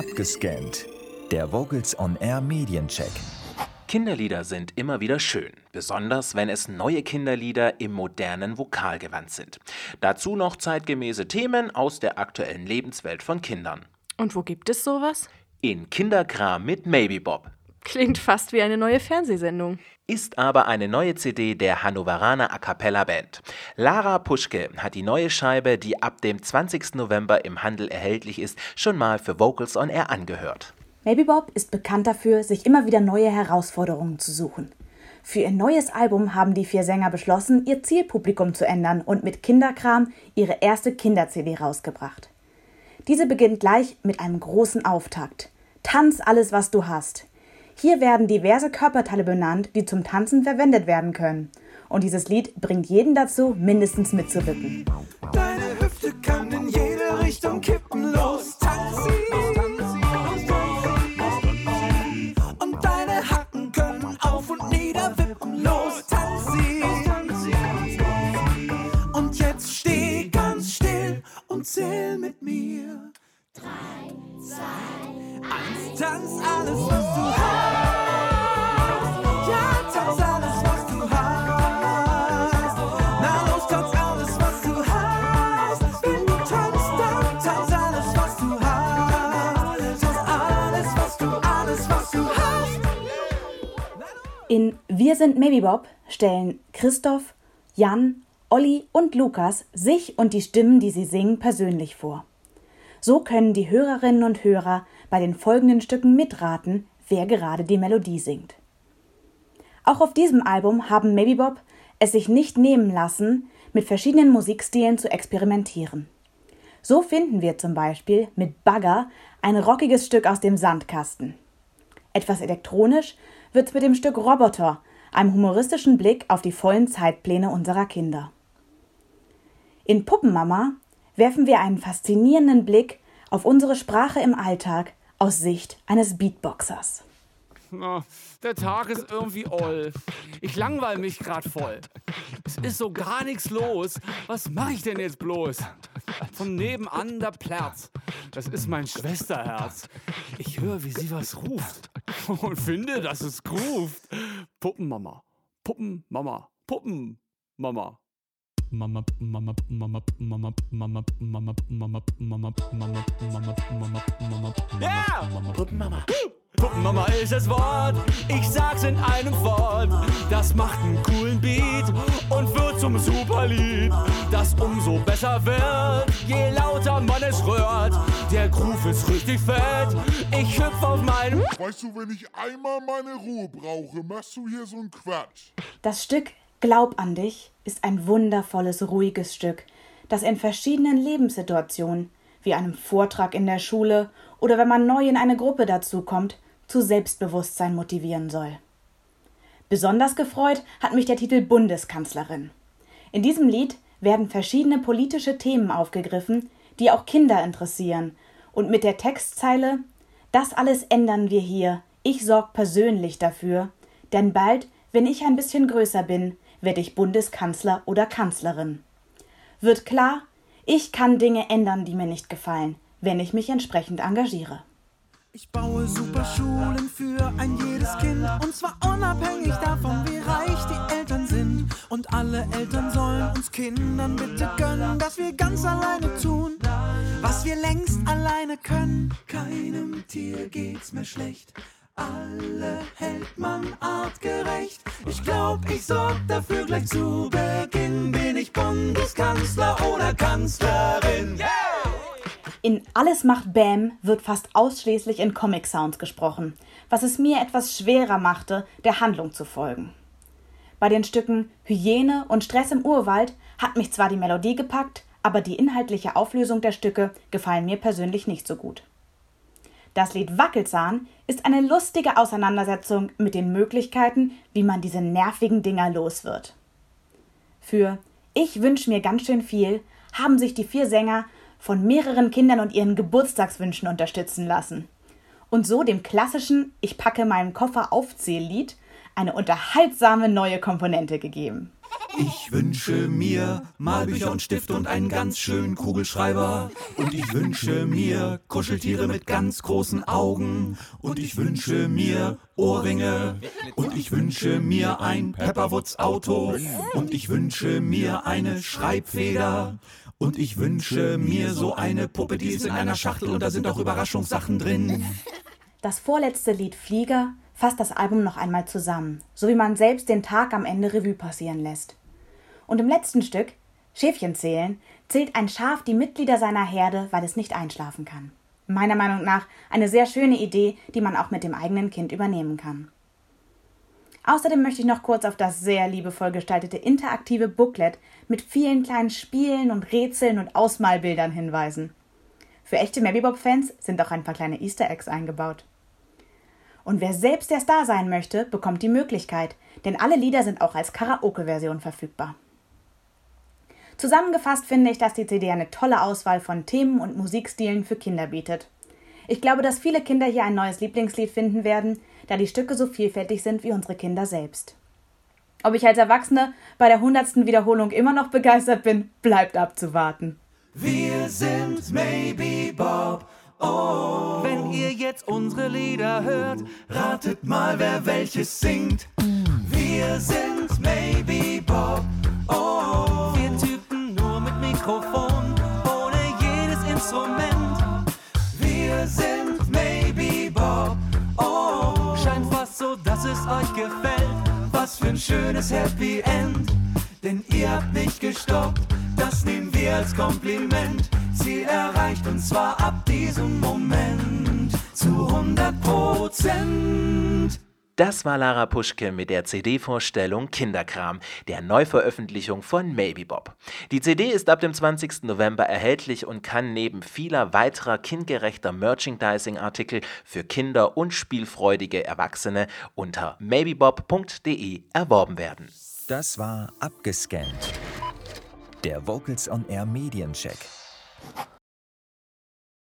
Abgescannt. Der Vocals on Air Mediencheck. Kinderlieder sind immer wieder schön, besonders wenn es neue Kinderlieder im modernen Vokalgewand sind. Dazu noch zeitgemäße Themen aus der aktuellen Lebenswelt von Kindern. Und wo gibt es sowas? In Kinderkram mit Maybe Bob. Klingt fast wie eine neue Fernsehsendung. Ist aber eine neue CD der Hannoveraner A Cappella Band. Lara Puschke hat die neue Scheibe, die ab dem 20. November im Handel erhältlich ist, schon mal für Vocals on Air angehört. Maybe Bob ist bekannt dafür, sich immer wieder neue Herausforderungen zu suchen. Für ihr neues Album haben die vier Sänger beschlossen, ihr Zielpublikum zu ändern und mit Kinderkram ihre erste Kinder-CD rausgebracht. Diese beginnt gleich mit einem großen Auftakt. Tanz alles, was du hast. Hier werden diverse Körperteile benannt, die zum Tanzen verwendet werden können. Und dieses Lied bringt jeden dazu, mindestens mitzuwippen. Deine Hüfte kann in jede Richtung kippen, los, tanz sie. Und deine Hacken können auf und nieder wippen, los, tanz sie. Und jetzt steh ganz still und zähl mit mir. Drei, zwei, eins, tanz alles, was du hast. In Wir sind Maybe Bob stellen Christoph, Jan, Olli und Lukas sich und die Stimmen, die sie singen, persönlich vor. So können die Hörerinnen und Hörer bei den folgenden Stücken mitraten, wer gerade die Melodie singt. Auch auf diesem Album haben Maybe Bob es sich nicht nehmen lassen, mit verschiedenen Musikstilen zu experimentieren. So finden wir zum Beispiel mit Bagger ein rockiges Stück aus dem Sandkasten. Etwas elektronisch wird's mit dem Stück Roboter, einem humoristischen Blick auf die vollen Zeitpläne unserer Kinder. In Puppenmama werfen wir einen faszinierenden Blick auf unsere Sprache im Alltag aus Sicht eines Beatboxers. Der Tag ist irgendwie oll. Ich langweil mich grad voll. Es ist so gar nichts los. Was mache ich denn jetzt bloß? Von nebenan der Plärz. Das ist mein Schwesterherz. Ich höre, wie sie was ruft. Und finde, dass es groovt. Puppenmama. Puppenmama. Puppenmama. Mama, Mama, Mama, Mama, Mama, Mama, Mama, Mama, Mama, Mama, Mama, Mama, Ja! Mama, Puppenmama. Puppenmama ist das Wort, ich sag's in einem Wort. Das macht einen coolen Beat und zum Superlied, das umso besser wird, je lauter man es rührt. Der Groove ist richtig fett, ich hüpf auf meinem Weißt du, wenn ich einmal meine Ruhe brauche, machst du hier so einen Quatsch. Das Stück Glaub an dich ist ein wundervolles, ruhiges Stück, das in verschiedenen Lebenssituationen, wie einem Vortrag in der Schule oder wenn man neu in eine Gruppe dazukommt, zu Selbstbewusstsein motivieren soll. Besonders gefreut hat mich der Titel Bundeskanzlerin. In diesem Lied werden verschiedene politische Themen aufgegriffen, die auch Kinder interessieren, und mit der Textzeile Das alles ändern wir hier, ich sorg persönlich dafür, denn bald, wenn ich ein bisschen größer bin, werde ich Bundeskanzler oder Kanzlerin. Wird klar, ich kann Dinge ändern, die mir nicht gefallen, wenn ich mich entsprechend engagiere. Ich baue super Schulen für ein jedes Kind und zwar unabhängig davon, Und alle Eltern sollen uns Kindern bitte gönnen, dass wir ganz alleine tun, was wir längst alleine können. Keinem Tier geht's mehr schlecht. Alle hält man artgerecht. Ich glaub, ich sorg dafür gleich zu Beginn. Bin ich Bundeskanzler oder Kanzlerin? In Alles macht Bam wird fast ausschließlich in Comic-Sounds gesprochen, was es mir etwas schwerer machte, der Handlung zu folgen. Bei den Stücken Hyäne und Stress im Urwald hat mich zwar die Melodie gepackt, aber die inhaltliche Auflösung der Stücke gefallen mir persönlich nicht so gut. Das Lied Wackelzahn ist eine lustige Auseinandersetzung mit den Möglichkeiten, wie man diese nervigen Dinger los wird. Für Ich wünsch mir ganz schön viel haben sich die vier Sänger von mehreren Kindern und ihren Geburtstagswünschen unterstützen lassen und so dem klassischen Ich packe meinen Koffer Aufzähllied eine unterhaltsame neue Komponente gegeben. Ich wünsche mir Malbücher und Stifte und einen ganz schönen Kugelschreiber. Und ich wünsche mir Kuscheltiere mit ganz großen Augen. Und ich wünsche mir Ohrringe. Und ich wünsche mir ein Pepperwoods Auto. Und ich wünsche mir eine Schreibfeder. Und ich wünsche mir so eine Puppe, die ist in einer Schachtel und da sind auch Überraschungssachen drin. Das vorletzte Lied Flieger fasst das Album noch einmal zusammen, so wie man selbst den Tag am Ende Revue passieren lässt. Und im letzten Stück, Schäfchen zählen, zählt ein Schaf die Mitglieder seiner Herde, weil es nicht einschlafen kann. Meiner Meinung nach eine sehr schöne Idee, die man auch mit dem eigenen Kind übernehmen kann. Außerdem möchte ich noch kurz auf das sehr liebevoll gestaltete interaktive Booklet mit vielen kleinen Spielen und Rätseln und Ausmalbildern hinweisen. Für echte Marybob-Fans sind auch ein paar kleine Easter Eggs eingebaut. Und wer selbst der Star sein möchte, bekommt die Möglichkeit, denn alle Lieder sind auch als Karaoke-Version verfügbar. Zusammengefasst finde ich, dass die CD eine tolle Auswahl von Themen und Musikstilen für Kinder bietet. Ich glaube, dass viele Kinder hier ein neues Lieblingslied finden werden, da die Stücke so vielfältig sind wie unsere Kinder selbst. Ob ich als Erwachsene bei der hundertsten Wiederholung immer noch begeistert bin, bleibt abzuwarten. Wir sind Maybe Bob. Oh, wenn ihr jetzt unsere Lieder hört, ratet mal, wer welches singt. Wir sind Maybe Bob. Oh, vier Typen nur mit Mikrofon, ohne jedes Instrument. Wir sind Maybe Bob. Oh, scheint fast so, dass es euch gefällt. Was für ein schönes Happy End. Denn ihr habt nicht gestoppt, das nehmen wir als Kompliment. Ziel erreicht und zwar ab diesem Moment zu 100 Prozent. Das war Lara Puschke mit der CD-Vorstellung Kinderkram, der Neuveröffentlichung von Maybe Bob. Die CD ist ab dem 20. November erhältlich und kann neben vieler weiterer kindgerechter Merchandising-Artikel für Kinder und spielfreudige Erwachsene unter maybebob.de erworben werden. Das war abgescannt. Der Vocals on Air Mediencheck.